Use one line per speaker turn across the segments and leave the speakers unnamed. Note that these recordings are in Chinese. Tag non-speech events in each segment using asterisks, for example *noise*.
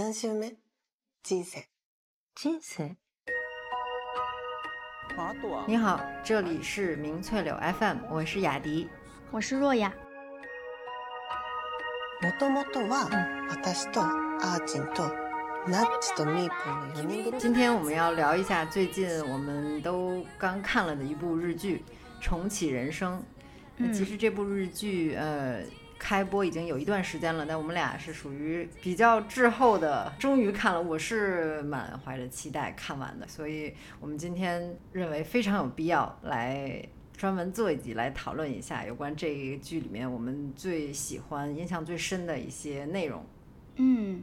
何周目人生。
人生。你好，这里是明翠柳 FM，我是雅迪，
我是若雅。
もともとは私とアーチンとナッとミープ。
今天我们要聊一下最近我们都刚看了的一部日剧《重启人生》。
嗯、
其实这部日剧，呃，开播已经有一段时间了，但我们俩是属于比较滞后的，终于看了，我是满怀着期待看完的，所以我们今天认为非常有必要来。专门做一集来讨论一下有关这个剧里面我们最喜欢、印象最深的一些内容。
嗯，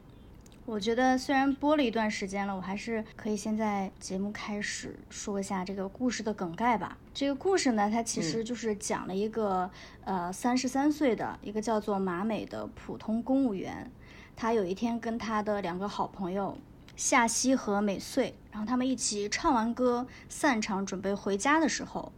我觉得虽然播了一段时间了，我还是可以先在节目开始说一下这个故事的梗概吧。这个故事呢，它其实就是讲了一个、呃三十三岁的一个叫做马美的普通公务员，他有一天跟他的两个好朋友。夏希和美穗，然后他们一起唱完歌散场，准备回家的时候，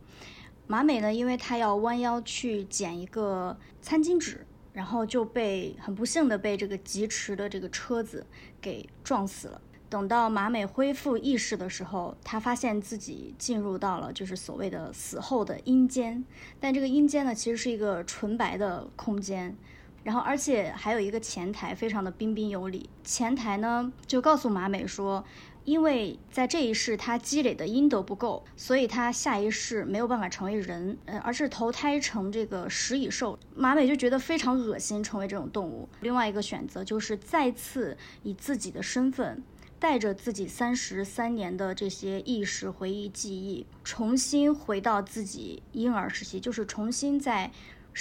马美呢，因为她要弯腰去捡一个餐巾纸，然后就被很不幸的被这个疾驰的这个车子给撞死了。等到马美恢复意识的时候，她发现自己进入到了就是所谓的死后的阴间，但这个阴间呢，其实是一个纯白的空间。然后，而且还有一个前台，非常的彬彬有礼。前台呢就告诉马美说，因为在这一世他积累的阴德不够，所以他下一世没有办法成为人，呃，而是投胎成这个食蚁兽。马美就觉得非常恶心，成为这种动物。另外一个选择就是再次以自己的身份。带着自己三十三年的这些意识、回忆、记忆，重新回到自己婴儿时期，就是重新在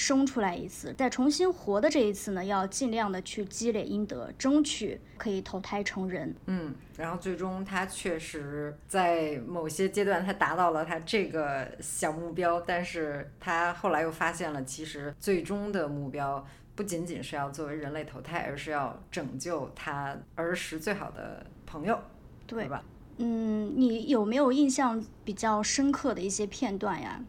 生出来一次，再重新活的这一次呢，要尽量的去积累阴德，争取可以投胎成人。
嗯，然后最终他确实在某些阶段他达到了他这个小目标，但是他后来又发现了，其实最终的目标不仅仅是要作为人类投胎，而是要拯救他儿时最好的朋友，
对
吧？
嗯，你有没有印象比较深刻的一些片段呀？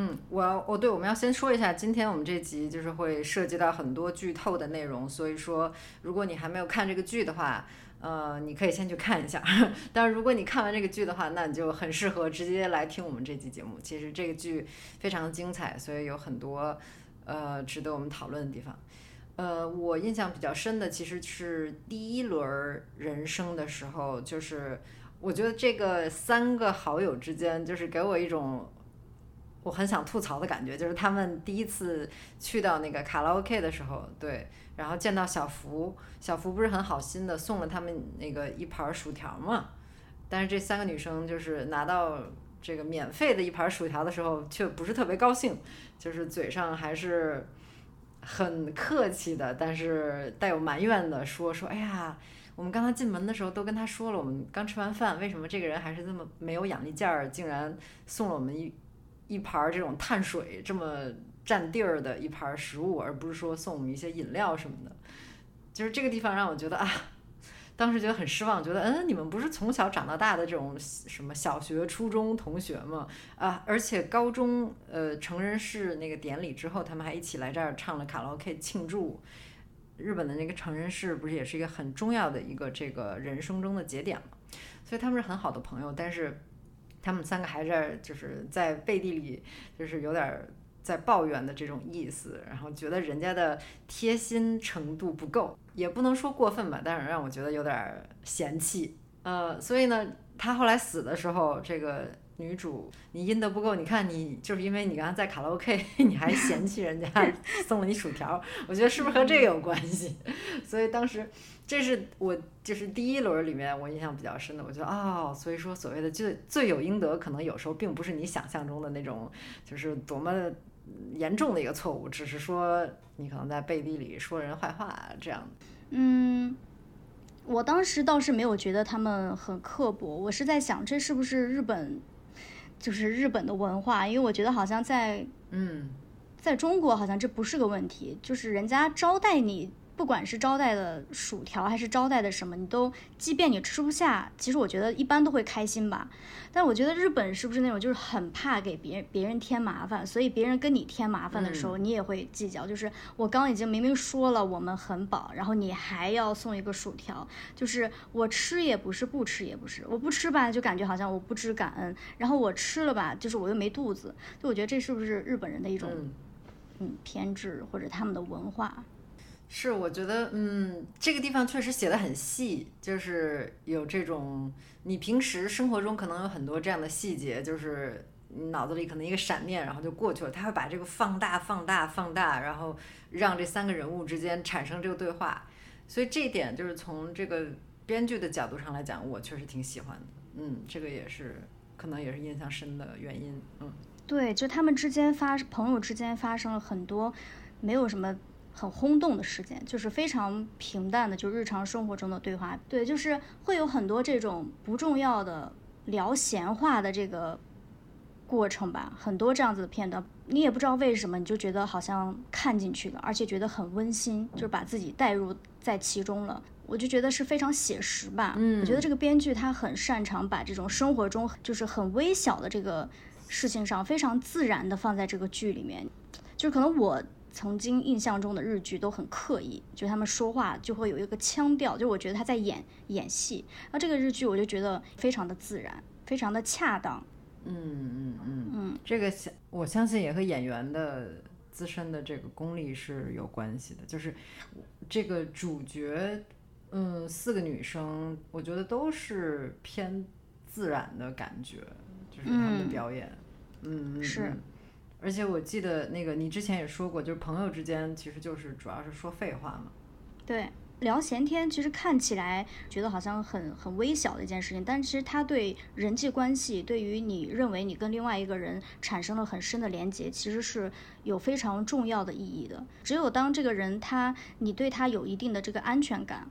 嗯，我要哦，对，我们要先说一下，今天我们这集就是会涉及到很多剧透的内容，所以说如果你还没有看这个剧的话，呃，你可以先去看一下。*laughs* 但是如果你看完这个剧的话，那你就很适合直接来听我们这期节目。其实这个剧非常精彩，所以有很多呃值得我们讨论的地方。呃，我印象比较深的其实是第一轮人生的时候，就是我觉得这个三个好友之间，就是给我一种我很想吐槽的感觉，就是他们第一次去到那个卡拉 OK 的时候，对，然后见到小福，小福不是很好心的送了他们那个一盘薯条嘛，但是这三个女生就是拿到这个免费的一盘薯条的时候，却不是特别高兴，就是嘴上还是很客气的，但是带有埋怨的说说，哎呀。我们刚才进门的时候都跟他说了，我们刚吃完饭，为什么这个人还是这么没有眼力劲儿，竟然送了我们一一盘儿这种碳水这么占地儿的一盘儿食物，而不是说送我们一些饮料什么的。就是这个地方让我觉得啊，当时觉得很失望，觉得嗯，你们不是从小长到大的这种什么小学、初中同学吗？啊，而且高中呃成人式那个典礼之后，他们还一起来这儿唱了卡拉 OK 庆祝。日本的那个成人式不是也是一个很重要的一个这个人生中的节点嘛，所以他们是很好的朋友，但是他们三个还是就是在背地里就是有点在抱怨的这种意思，然后觉得人家的贴心程度不够，也不能说过分吧，但是让我觉得有点嫌弃。呃，所以呢，他后来死的时候，这个女主你阴德不够，你看你就是因为你刚刚在卡拉 OK，*laughs* 你还嫌弃人家 *laughs* 送了你薯条，我觉得是不是和这个有关系？所以当时这是我就是第一轮里面我印象比较深的，我觉得哦，所以说所谓的罪罪有应得，可能有时候并不是你想象中的那种，就是多么严重的一个错误，只是说你可能在背地里说人坏话这样。
嗯，我当时倒是没有觉得他们很刻薄，我是在想这是不是日本，就是日本的文化，因为我觉得好像在
嗯。
在中国好像这不是个问题，就是人家招待你不管是招待的薯条还是招待的什么，你都即便你吃不下，其实我觉得一般都会开心吧。但我觉得日本是不是那种就是很怕给别人别人添麻烦，所以别人跟你添麻烦的时候，你也会计较。就是我刚已经明明说了我们很饱，然后你还要送一个薯条，就是我吃也不是，不吃也不是，我不吃吧就感觉好像我不知感恩，然后我吃了吧，就是我又没肚子。就我觉得这是不是日本人的一种嗯偏执或者他们的文化？
是，我觉得，嗯，这个地方确实写的很细，就是有这种，你平时生活中可能有很多这样的细节，就是脑子里可能一个闪念，然后就过去了。他会把这个放大、放大、放大，然后让这三个人物之间产生这个对话。所以这一点就是从这个编剧的角度上来讲，我确实挺喜欢的。嗯，这个也是可能也是印象深的原因。嗯，
对，就他们之间发朋友之间发生了很多没有什么。很轰动的事件，就是非常平淡的，就日常生活中的对话。对，就是会有很多这种不重要的聊闲话的这个过程吧，很多这样子的片段，你也不知道为什么，你就觉得好像看进去了，而且觉得很温馨，就是把自己带入在其中了。我就觉得是非常写实吧。嗯，我觉得这个编剧他很擅长把这种生活中就是很微小的这个事情上，非常自然的放在这个剧里面，就是可能我。曾经印象中的日剧都很刻意，就他们说话就会有一个腔调，就我觉得他在演演戏。那这个日剧我就觉得非常的自然，非常的恰当。
嗯嗯嗯嗯，这个相我相信也和演员的自身的这个功力是有关系的。就是这个主角，嗯，四个女生，我觉得都是偏自然的感觉，就是他们的表演。嗯，
是。
而且我记得那个你之前也说过，就是朋友之间其实就是主要是说废话嘛。
对，聊闲天其实看起来觉得好像很很微小的一件事情，但其实它对人际关系，对于你认为你跟另外一个人产生了很深的连接，其实是有非常重要的意义的。只有当这个人他你对他有一定的这个安全感，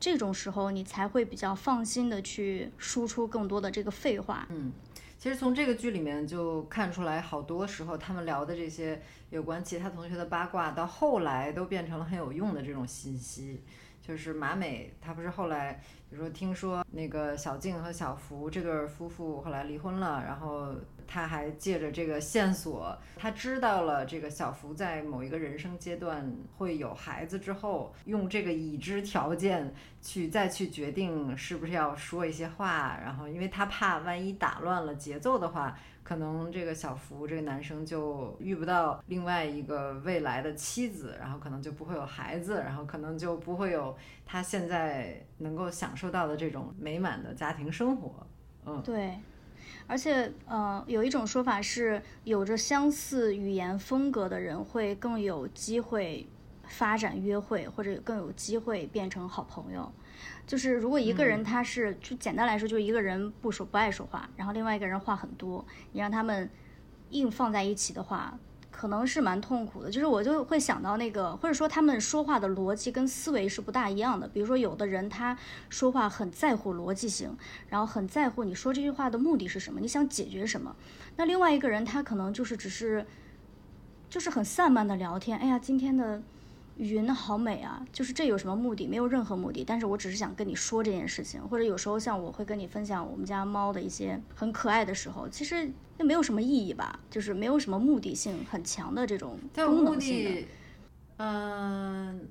这种时候你才会比较放心的去输出更多的这个废话。
嗯。其实从这个剧里面就看出来，好多时候他们聊的这些有关其他同学的八卦，到后来都变成了很有用的这种信息。就是马美，她不是后来，比如说听说那个小静和小福这对夫妇后来离婚了，然后。他还借着这个线索，他知道了这个小福在某一个人生阶段会有孩子之后，用这个已知条件去再去决定是不是要说一些话，然后因为他怕万一打乱了节奏的话，可能这个小福这个男生就遇不到另外一个未来的妻子，然后可能就不会有孩子，然后可能就不会有他现在能够享受到的这种美满的家庭生活。嗯，
对。而且，呃，有一种说法是，有着相似语言风格的人会更有机会发展约会，或者更有机会变成好朋友。就是如果一个人他是，就简单来说，就是一个人不说不爱说话，然后另外一个人话很多，你让他们硬放在一起的话。可能是蛮痛苦的，就是我就会想到那个，或者说他们说话的逻辑跟思维是不大一样的。比如说，有的人他说话很在乎逻辑性，然后很在乎你说这句话的目的是什么，你想解决什么。那另外一个人他可能就是只是，就是很散漫的聊天。哎呀，今天的。云好美啊，就是这有什么目的？没有任何目的，但是我只是想跟你说这件事情，或者有时候像我会跟你分享我们家猫的一些很可爱的时候，其实那没有什么意义吧，就是没有什么目的性很强的这种功能性的。
嗯，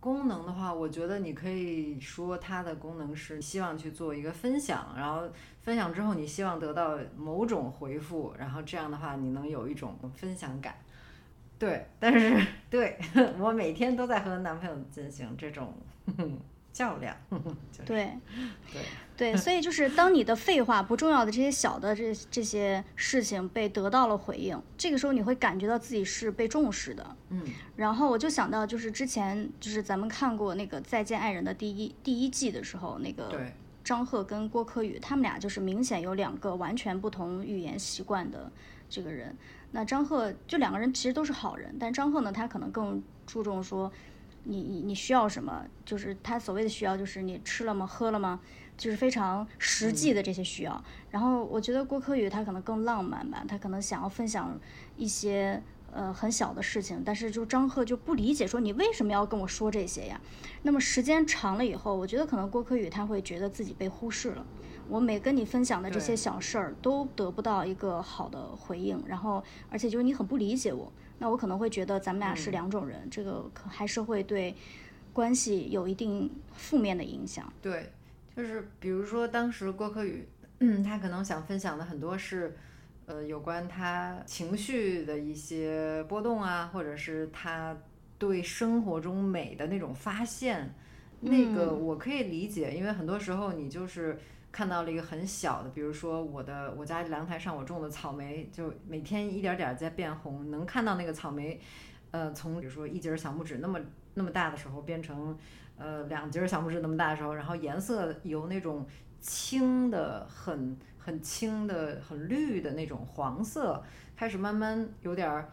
功能的话，我觉得你可以说它的功能是希望去做一个分享，然后分享之后你希望得到某种回复，然后这样的话你能有一种分享感。对，但是对我每天都在和男朋友进行这种 *laughs* 较量。*laughs*
对，
对，
对，所以就是当你的废话不重要的这些小的这这些事情被得到了回应，这个时候你会感觉到自己是被重视的。
嗯，
然后我就想到，就是之前就是咱们看过那个《再见爱人》的第一第一季的时候，那个张赫跟郭柯宇他们俩就是明显有两个完全不同语言习惯的这个人。那张赫就两个人其实都是好人，但张赫呢，他可能更注重说，你你你需要什么，就是他所谓的需要就是你吃了吗，喝了吗，就是非常实际的这些需要。然后我觉得郭柯宇他可能更浪漫吧，他可能想要分享一些呃很小的事情，但是就张赫就不理解，说你为什么要跟我说这些呀？那么时间长了以后，我觉得可能郭柯宇他会觉得自己被忽视了。我每跟你分享的这些小事儿都得不到一个好的回应，然后而且就是你很不理解我，那我可能会觉得咱们俩是两种人，这个可还是会对关系有一定负面的影响。
对，就是比如说当时郭柯宇，嗯，他可能想分享的很多是，呃，有关他情绪的一些波动啊，或者是他对生活中美的那种发现，那个我可以理解，因为很多时候你就是。看到了一个很小的，比如说我的我家阳台上我种的草莓，就每天一点点在变红，能看到那个草莓，呃，从比如说一节小拇指那么那么大的时候，变成呃两节小拇指那么大的时候，然后颜色由那种青的很很青的很绿的那种黄色，开始慢慢有点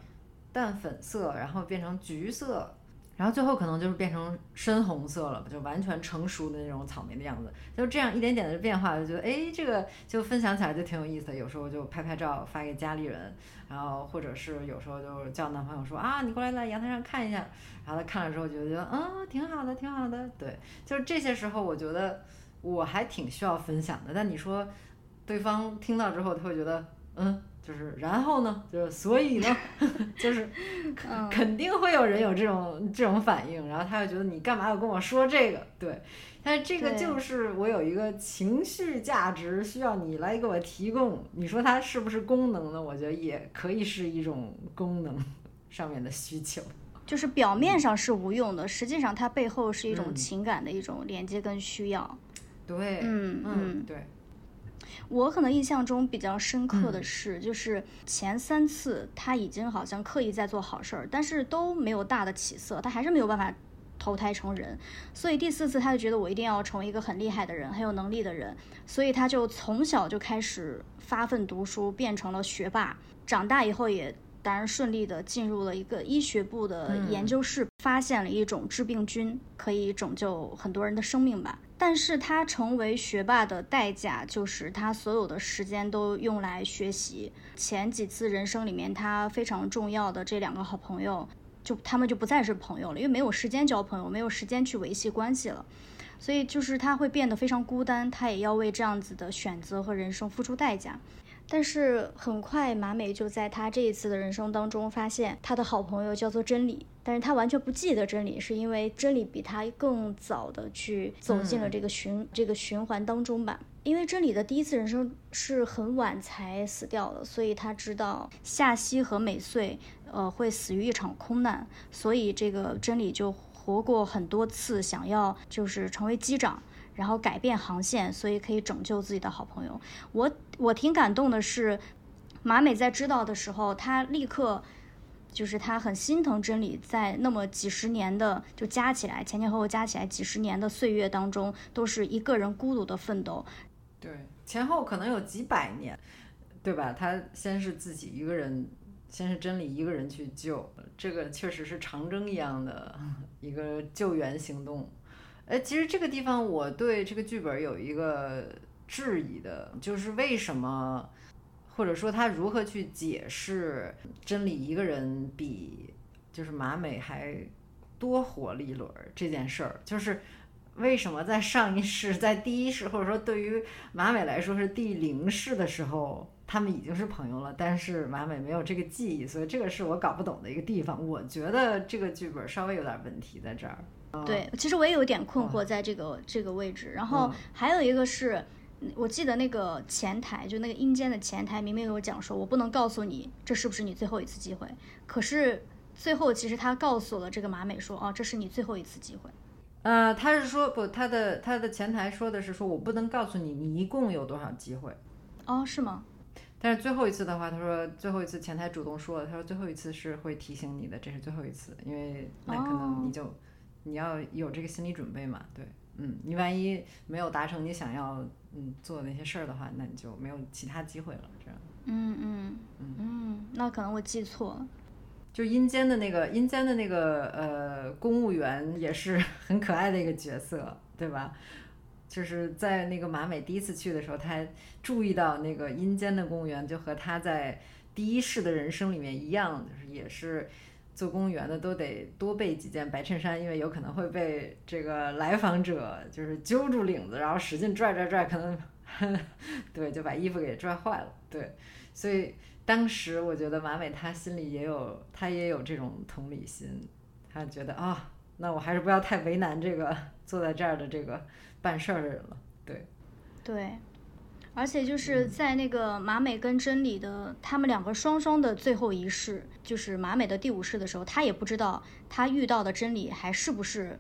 淡粉色，然后变成橘色。然后最后可能就是变成深红色了，就完全成熟的那种草莓的样子。就这样一点点的变化，就觉得哎，这个就分享起来就挺有意思的。有时候就拍拍照发给家里人，然后或者是有时候就叫男朋友说啊，你过来在阳台上看一下。然后他看了之后就觉得嗯，挺好的，挺好的。对，就是这些时候我觉得我还挺需要分享的。但你说对方听到之后他会觉得嗯。就是然后呢，就是所以呢，*laughs* 就是肯定会有人有这种这种反应，然后他就觉得你干嘛要跟我说这个？对，但是这个就是我有一个情绪价值需要你来给我提供。你说它是不是功能呢？我觉得也可以是一种功能上面的需求。
就是表面上是无用的，实际上它背后是一种情感的一种连接跟需要。
对，
嗯
嗯，对。
我可能印象中比较深刻的是，就是前三次他已经好像刻意在做好事儿，但是都没有大的起色，他还是没有办法投胎成人。所以第四次他就觉得我一定要成为一个很厉害的人，很有能力的人，所以他就从小就开始发奋读书，变成了学霸。长大以后也当然顺利的进入了一个医学部的研究室，发现了一种致病菌，可以拯救很多人的生命吧。但是他成为学霸的代价，就是他所有的时间都用来学习。前几次人生里面，他非常重要的这两个好朋友，就他们就不再是朋友了，因为没有时间交朋友，没有时间去维系关系了。所以就是他会变得非常孤单，他也要为这样子的选择和人生付出代价。但是很快，马美就在他这一次的人生当中发现，他的好朋友叫做真理，但是他完全不记得真理，是因为真理比他更早的去走进了这个循这个循环当中吧。因为真理的第一次人生是很晚才死掉的，所以他知道夏曦和美穗，呃，会死于一场空难，所以这个真理就活过很多次，想要就是成为机长。然后改变航线，所以可以拯救自己的好朋友。我我挺感动的是，马美在知道的时候，她立刻就是她很心疼真理，在那么几十年的就加起来前前后后加起来几十年的岁月当中，都是一个人孤独的奋斗。
对，前后可能有几百年，对吧？他先是自己一个人，先是真理一个人去救，这个确实是长征一样的一个救援行动。哎，其实这个地方我对这个剧本有一个质疑的，就是为什么，或者说他如何去解释真理一个人比就是马美还多活了一轮这件事儿，就是为什么在上一世，在第一世，或者说对于马美来说是第零世的时候，他们已经是朋友了，但是马美没有这个记忆，所以这个是我搞不懂的一个地方。我觉得这个剧本稍微有点问题在这儿。
对，其实我也有点困惑在这个这个位置。然后还有一个是，我记得那个前台，就那个阴间的前台，明明有讲说，我不能告诉你这是不是你最后一次机会。可是最后其实他告诉了这个马美说，哦，这是你最后一次机会。
呃，他是说不，他的他的前台说的是说我不能告诉你你一共有多少机会。
哦，是吗？
但是最后一次的话，他说最后一次前台主动说了，他说最后一次是会提醒你的，这是最后一次，因为那可能你就。你要有这个心理准备嘛？对，嗯，你万一没有达成你想要嗯做的那些事儿的话，那你就没有其他机会了，这样。
嗯嗯嗯嗯，那可能我记错了。
就阴间的那个阴间的那个呃公务员也是 *laughs* 很可爱的一个角色，对吧？就是在那个马美第一次去的时候，他注意到那个阴间的公务员就和他在。第一世的人生里面一样，就是也是做公务员的都得多备几件白衬衫，因为有可能会被这个来访者就是揪住领子，然后使劲拽拽拽，可能 *laughs* 对就把衣服给拽坏了。对，所以当时我觉得马美她心里也有，她也有这种同理心，她觉得啊，那我还是不要太为难这个 *laughs* 坐在这儿的这个办事儿的人了。对，
对。而且就是在那个马美跟真理的他们两个双双的最后一世，就是马美的第五世的时候，他也不知道他遇到的真理还是不是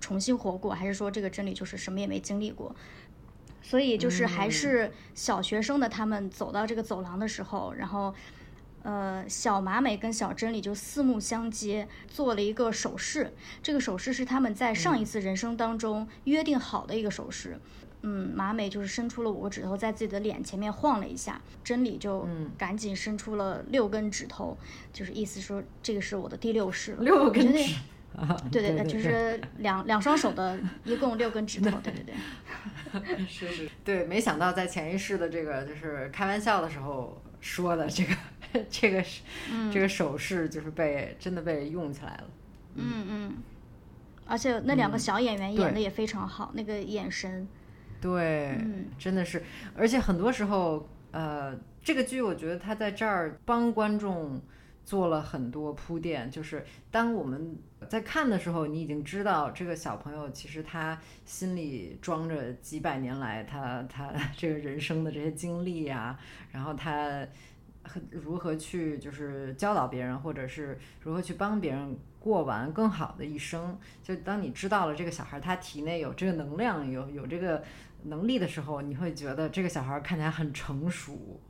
重新活过，还是说这个真理就是什么也没经历过。所以就是还是小学生的他们走到这个走廊的时候，然后呃小马美跟小真理就四目相接，做了一个手势。这个手势是他们在上一次人生当中约定好的一个手势。嗯，马美就是伸出了五个指头，在自己的脸前面晃了一下，真理就赶紧伸出了六根指头，就是意思说这个是我的第六式了。
六根指，
对对 *laughs* 对，就是两两双手的，一共六根指头，*laughs* 对。对
对。是是，对，没想到在前一世的这个就是开玩笑的时候说的这个 *laughs* 这个是这个手势，就是被真的被用起来了。
嗯。嗯，而且那两个小演员演的也非常好，那个眼神。
对，真的是，而且很多时候，呃，这个剧我觉得他在这儿帮观众做了很多铺垫，就是当我们在看的时候，你已经知道这个小朋友其实他心里装着几百年来他他 *laughs* 这个人生的这些经历呀，然后他如何去就是教导别人，或者是如何去帮别人。过完更好的一生，就当你知道了这个小孩他体内有这个能量，有有这个能力的时候，你会觉得这个小孩看起来很成熟，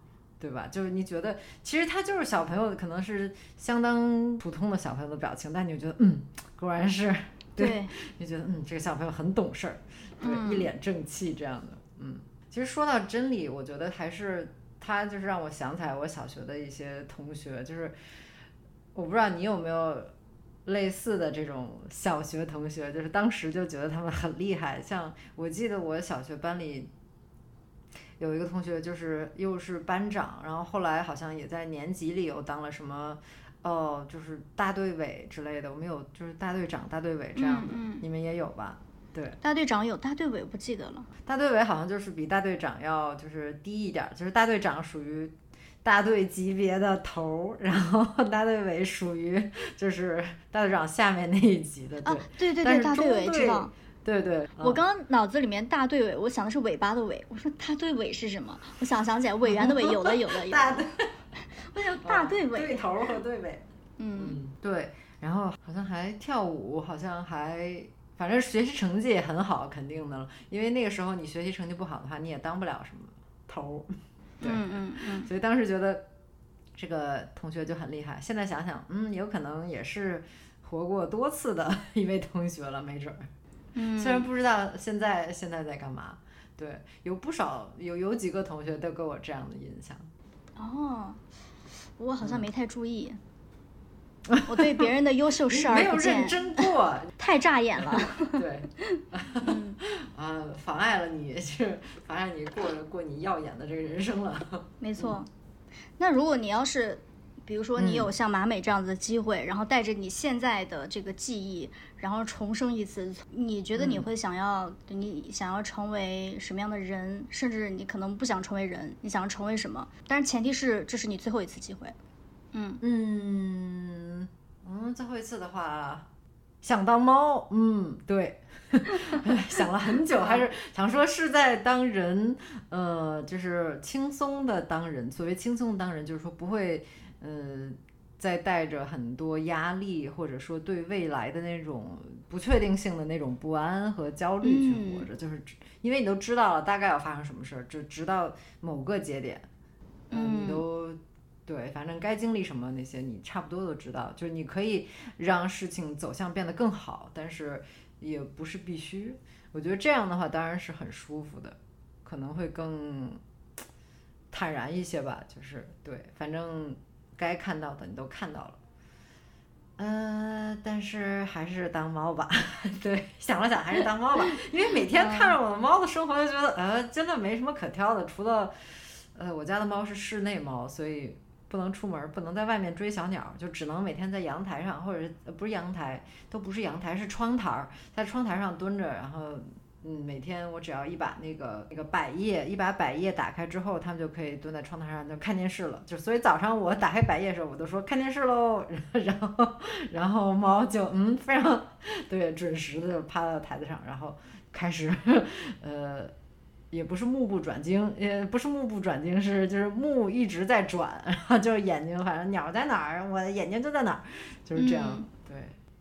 对吧？就是你觉得其实他就是小朋友，可能是相当普通的小朋友的表情，但你就觉得嗯，果然是对，你觉得嗯，这个小朋友很懂事儿，对，一脸正气这样的，嗯。其实说到真理，我觉得还是他就是让我想起来我小学的一些同学，就是我不知道你有没有。类似的这种小学同学，就是当时就觉得他们很厉害。像我记得我小学班里有一个同学，就是又是班长，然后后来好像也在年级里又当了什么，哦，就是大队委之类的。我们有就是大队长、大队委这样的，你们也有吧？对，
大队长有，大队委不记得了。
大队委好像就是比大队长要就是低一点，就是大队长属于。大队级别的头，然后大队委属于就是大队长下面那一级的，
对对对，大队委知道，
对对。
我刚刚脑子里面大队委，我想的是尾巴的尾，我说大队委是什么？我想想起来，委员的委，有的有的有。
大队，
为什么大队委？
队头和队委。嗯，对。然后好像还跳舞，好像还，反正学习成绩也很好，肯定的了。因为那个时候你学习成绩不好的话，你也当不了什么头。
嗯嗯嗯，
所以当时觉得这个同学就很厉害。现在想想，嗯，有可能也是活过多次的 *laughs* 一位同学了，没准儿。
嗯，
虽然不知道现在现在在干嘛。对，有不少有有几个同学都给我这样的印象。
哦，我好像没太注意。我对别人的优秀视而
不见，没有认真过，*laughs*
太扎眼了。*laughs*
对，*laughs* 啊，妨碍了你，就是妨碍你过过你耀眼的这个人生了。
没错。那如果你要是，比如说你有像马美这样子的机会，然后带着你现在的这个记忆，然后重生一次，你觉得你会想要，你想要成为什么样的人？甚至你可能不想成为人，你想要成为什么？但是前提是这是你最后一次机会。
嗯嗯嗯，最后一次的话，想当猫。嗯，对，*laughs* 想了很久，还是想说是在当人，呃，就是轻松的当人。所谓轻松的当人，就是说不会，呃，再带着很多压力，或者说对未来的那种不确定性的那种不安和焦虑去活着。就是因为你都知道了大概要发生什么事儿，就直到某个节点，嗯，你都。对，反正该经历什么那些你差不多都知道，就是你可以让事情走向变得更好，但是也不是必须。我觉得这样的话当然是很舒服的，可能会更 *tsk* 坦然一些吧。就是对，反正该看到的你都看到了。嗯，但是还是当猫吧。*laughs* 对，想了想还是当猫吧，因为每天看着我的猫的生活，就觉得呃真的没什么可挑的，除了呃我家的猫是室内猫，所以。不能出门，不能在外面追小鸟，就只能每天在阳台上，或者是不是阳台，都不是阳台，是窗台儿，在窗台上蹲着，然后嗯，每天我只要一把那个那个百叶，一把百叶打开之后，他们就可以蹲在窗台上就看电视了。就所以早上我打开百叶的时候，我都说看电视喽，*laughs* 然后然后猫就嗯非常 *laughs* 对准时的趴到台子上，然后开始 *laughs* 呃。也不是目不转睛，也不是目不转睛，是就是目一直在转，*laughs* 然后就是眼睛，反正鸟在哪儿，我的眼睛就在哪儿，就是这样。
嗯
对，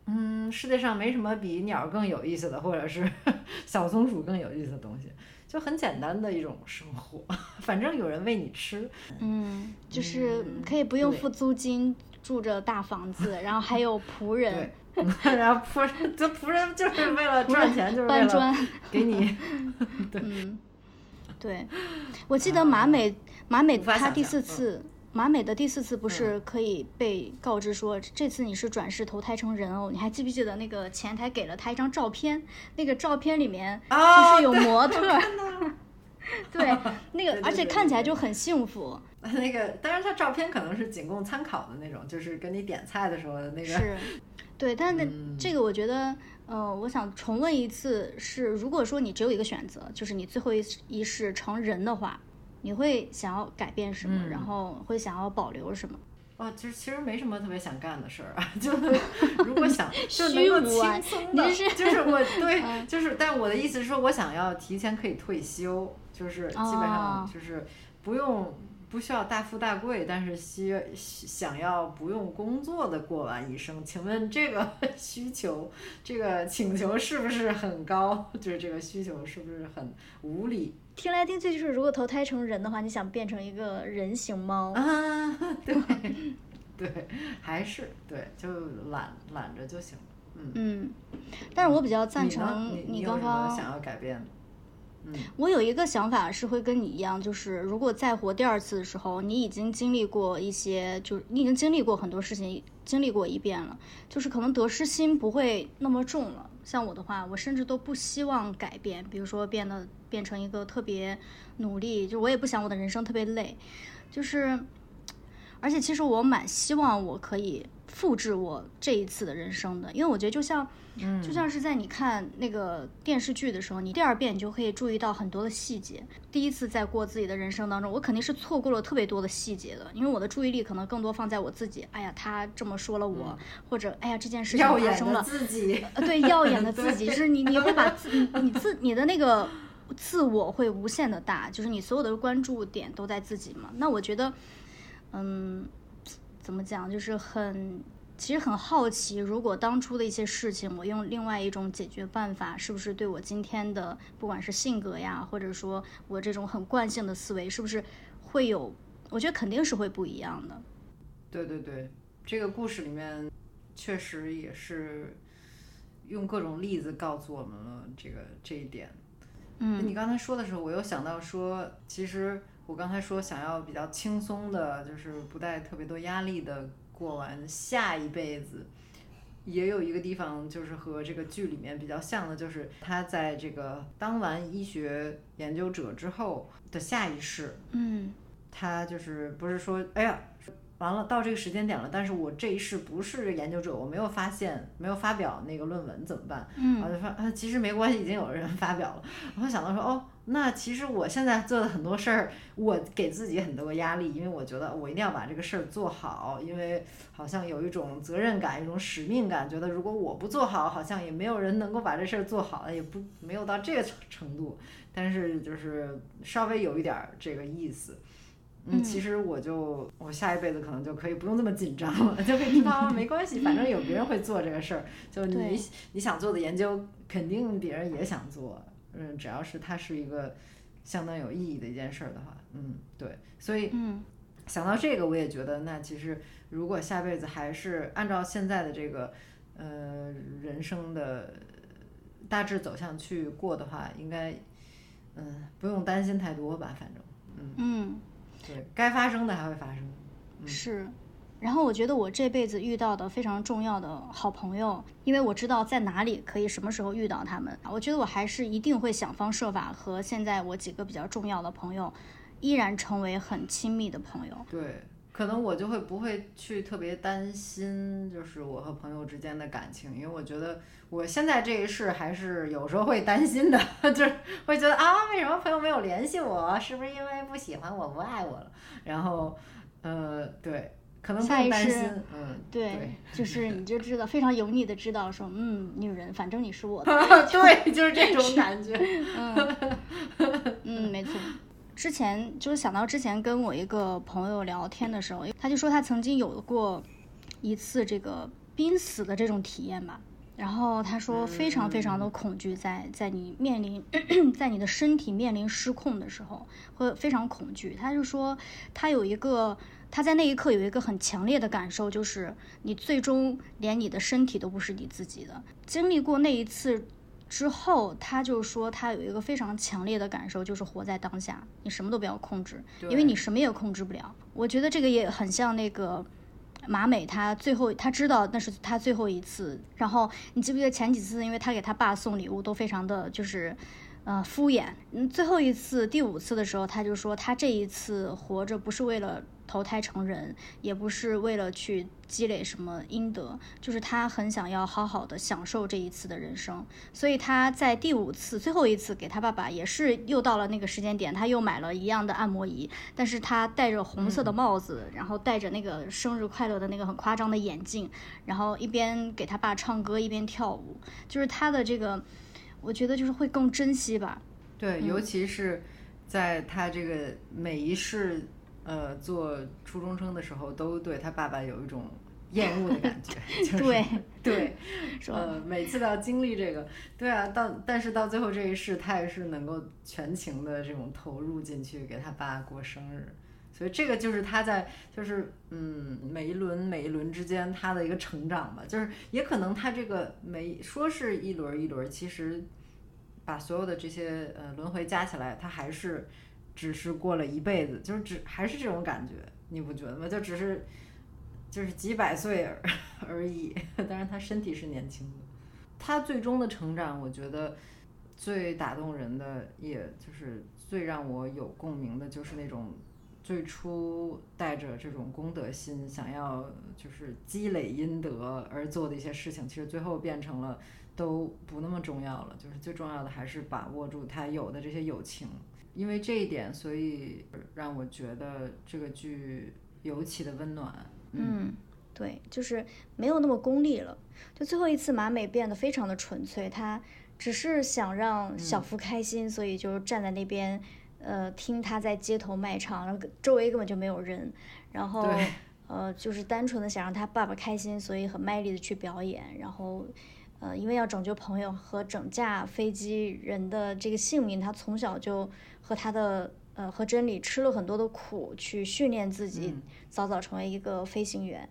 嗯，世界上没什么比鸟更有意思的，或者是 *laughs* 小松鼠更有意思的东西，就很简单的一种生活，*laughs* 反正有人喂你吃。
嗯，就是
嗯
可以不用付租金，住着大房子，然后还有仆人
对，然后仆人，这仆人就是为了赚钱，就是为了
搬砖。
给你。
嗯，对，我记得马美马美她第四次。马美的第四次不是可以被告知说，这次你是转世投胎成人偶？你还记不记得那个前台给了他一张照片？那个照片里面就
哦
是有模特儿，*laughs* *laughs* 对，那个而且看起来就很幸福。*laughs*
那个，当然，他照片可能是仅供参考的那种，就是跟你点菜的时候的那个。
是，对，但那
嗯
这个我觉得，呃，我想重问一次，是如果说你只有一个选择，就是你最后一一世成人的话，你会想要改变什么？然
嗯
后会想要保留什么？
哦，其实其实没什么特别想干的事儿啊，*laughs* 就是如果想 *laughs* 就能
虚
够轻松的，
是
就是我 *laughs* 对，就是，但我的意思是说，我想要提前可以退休，就是基本上
哦
就是不用不需要大富大贵，但是需想要不用工作的过完一生。请问这个 *laughs* 需求，这个请求是不是很高？*laughs* 就是这个需求是不是很无理？
听来听去就是，如果投胎成人的话，你想变成一个人形猫？
啊，*laughs* 对对，还是对，就懒懒着就行了。嗯，
嗯，但是我比较赞成
你你有
刚
什么
刚
想要改变的？
我有一个想法是会跟你一样，就是如果再活第二次的时候，你已经经历过一些，就是你已经经历过很多事情，经历过一遍了，就是可能得失心不会那么重了。像我的话，我甚至都不希望改变，比如说变得变成一个特别努力，就我也不想我的人生特别累，就是，而且其实我蛮希望我可以复制我这一次的人生的，因为我觉得就像。
嗯，
就像是在你看那个电视剧的时候，你第二遍你就可以注意到很多的细节。第一次在过自己的人生当中，我肯定是错过了特别多的细节的，因为我的注意力可能更多放在我自己。哎呀，他这么说了我，或者哎呀这件事情发生了，
自己。
呃，对，耀眼的 *laughs* 自己，就是你你会把 *laughs* 自你你自你的那个自我会无限的大，就是你所有的关注点都在自己嘛。那我觉得，嗯，怎么讲，就是很。其实很好奇，如果当初的一些事情，我用另外一种解决办法，是不是对我今天的不管是性格呀，或者说我这种很惯性的思维，是不是会有？我觉得肯定是会不一样的。
对对对，这个故事里面确实也是用各种例子告诉我们了这个这一点。
嗯
你刚才说的时候，我又想到说，其实我刚才说想要比较轻松的，就是不带特别多压力的过完下一辈子。也有一个地方就是和这个剧里面比较像的，就是他在这个当完医学研究者之后的下一世，
嗯
他就是不是说，哎呀，完了到这个时间点了，但是我这一世不是研究者，我没有发现，没有发表那个论文怎么办？
嗯
我就发，啊，其实没关系，已经有人发表了。然后想到说，哦，那其实我现在做的很多事儿，我给自己很多压力，因为我觉得我一定要把这个事儿做好，因为好像有一种责任感，一种使命感，觉得如果我不做好，好像也没有人能够把这事儿做好，也不没有到这个程程度，但是就是稍微有一点儿这个意思。嗯，其实我就我下一辈子可能就可以不用这么紧张了，就可以知道啊没关系，反正有别人会做这个事儿。就你你想做的研究，肯定别人也想做。嗯，只要是它是一个相当有意义的一件事儿的话，嗯，对。所以
嗯
想到这个，我也觉得，那其实如果下辈子还是按照现在的这个呃人生的大致走向去过的话，应该嗯不用担心太多吧，反正
嗯。
对该发生的还会发生。
是，然后我觉得我这辈子遇到的非常重要的好朋友，因为我知道在哪里可以什么时候遇到他们，我觉得我还是一定会想方设法和现在我几个比较重要的朋友，依然成为很亲密的朋友。
对，可能我就会不会去特别担心，就是我和朋友之间的感情，因为我觉得我现在这一世还是有时候会担心的，*laughs* 就是会觉得啊，为什么朋友没有联系我？是不是因为不喜欢我、不爱我了？然后，呃，对，可能不
下意识
用担心，嗯，
对，就是你就知道非常油腻的知道说，嗯，女人，反正你是我的，*laughs*
对，就是这种感觉。
嗯，没错。之前就是想到之前跟我一个朋友聊天的时候，他就说他曾经有过一次这个濒死的这种体验吧。然后他说非常非常的恐惧在，在你面临在你的身体面临失控的时候，会非常恐惧。他就说他有一个他在那一刻有一个很强烈的感受，就是你最终连你的身体都不是你自己的。经历过那一次之后，他就说他有一个非常强烈的感受，就是活在当下，你什么都不要控制，因为你什么也控制不了。我觉得这个也很像那个马美，他最后他知道那是他最后一次。然后你记不记得前几次，因为他给他爸送礼物都非常的就是。呃，敷衍。嗯，最后一次，第五次的时候，他就说他这一次活着不是为了投胎成人，也不是为了去积累什么阴德，就是他很想要好好的享受这一次的人生。所以他在第五次、最后一次给他爸爸，也是又到了那个时间点，他又买了一样的按摩仪，但是他戴着红色的帽子，然后戴着那个生日快乐的那个很夸张的眼镜，然后一边给他爸唱歌一边跳舞，就是他的这个。我觉得就是会更珍惜吧。
对，尤其是在他这个每一世呃做初中生的时候，都对他爸爸有一种厌恶的感觉。*laughs* 就是、
对
对，呃，每次都要经历这个。对啊，到但是到最后这一世，他也是能够全情的这种投入进去，给他爸过生日。所以这个就是他在就是嗯每一轮每一轮之间他的一个成长吧，就是也可能他这个每说是一轮一轮，其实把所有的这些呃轮回加起来，他还是只是过了一辈子，就是只还是这种感觉，你不觉得吗？就只是就是几百岁 *laughs* 而已，当然他身体是年轻的，他最终的成长，我觉得最打动人的，也就是最让我有共鸣的，就是那种。最初带着这种功德心，想要就是积累阴德而做的一些事情，其实最后变成了都不那么重要了。就是最重要的还是把握住他有的这些友情，因为这一点，所以让我觉得这个剧尤其的温暖。
嗯，对，就是没有那么功利了。就最后一次，马美变得非常的纯粹，她只是想让小福开心，所以就站在那边。呃，听他在街头卖唱，然后周围根本就没有人，然后呃，就是单纯的想让他爸爸开心，所以很卖力的去表演，然后呃，因为要拯救朋友和整架飞机人的这个性命，他从小就和他的呃和真理吃了很多的苦，去训练自己，早早成为一个飞行员。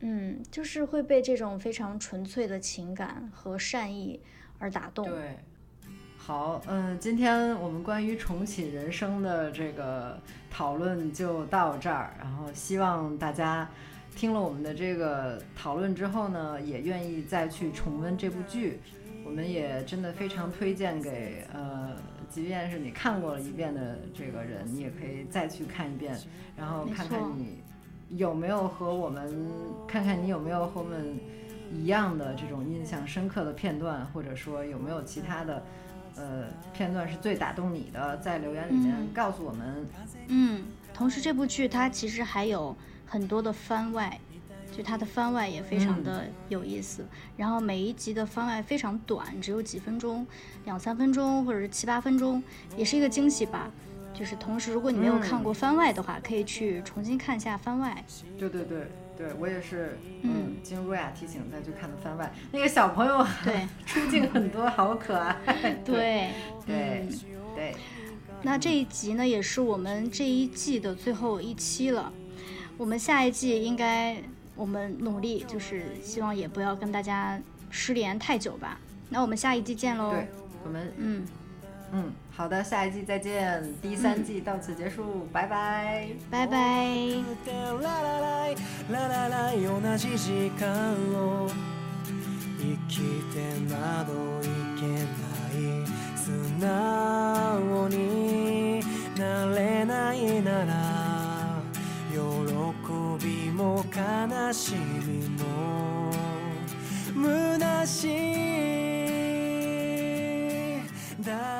嗯，就是会被这种非常纯粹的情感和善意而打动。
对。好，嗯，今天我们关于重启人生的这个讨论就到这儿。然后希望大家听了我们的这个讨论之后呢，也愿意再去重温这部剧。我们也真的非常推荐给呃，即便是你看过了一遍的这个人，你也可以再去看一遍，然后看看你有没有和我们，看看你有没有和我们一样的这种印象深刻的片段，或者说有没有其他的。呃，片段是最打动你的，在留言里面告诉我们。
嗯，同时这部剧它其实还有很多的番外，就它的番外也非常的有意思。然后每一集的番外非常短，只有几分钟，两三分钟或者是七八分钟，也是一个惊喜吧。就是同时，如果你没有看过番外的话，可以去重新看一下番外。
对对对。对我也是，嗯，经若雅提醒再去看的番外，那个小朋友
对 *laughs*
出镜很多，好可爱。
对
对对。
那这一集呢，也是我们这一季的最后一期了。我们下一季应该我们努力，就是希望也不要跟大家失联太久吧。那我们下一季见喽。
对，我们嗯。嗯，好的，下一季再见。第三季到此结束，拜拜，
拜拜。
も悲しみも虚しいだ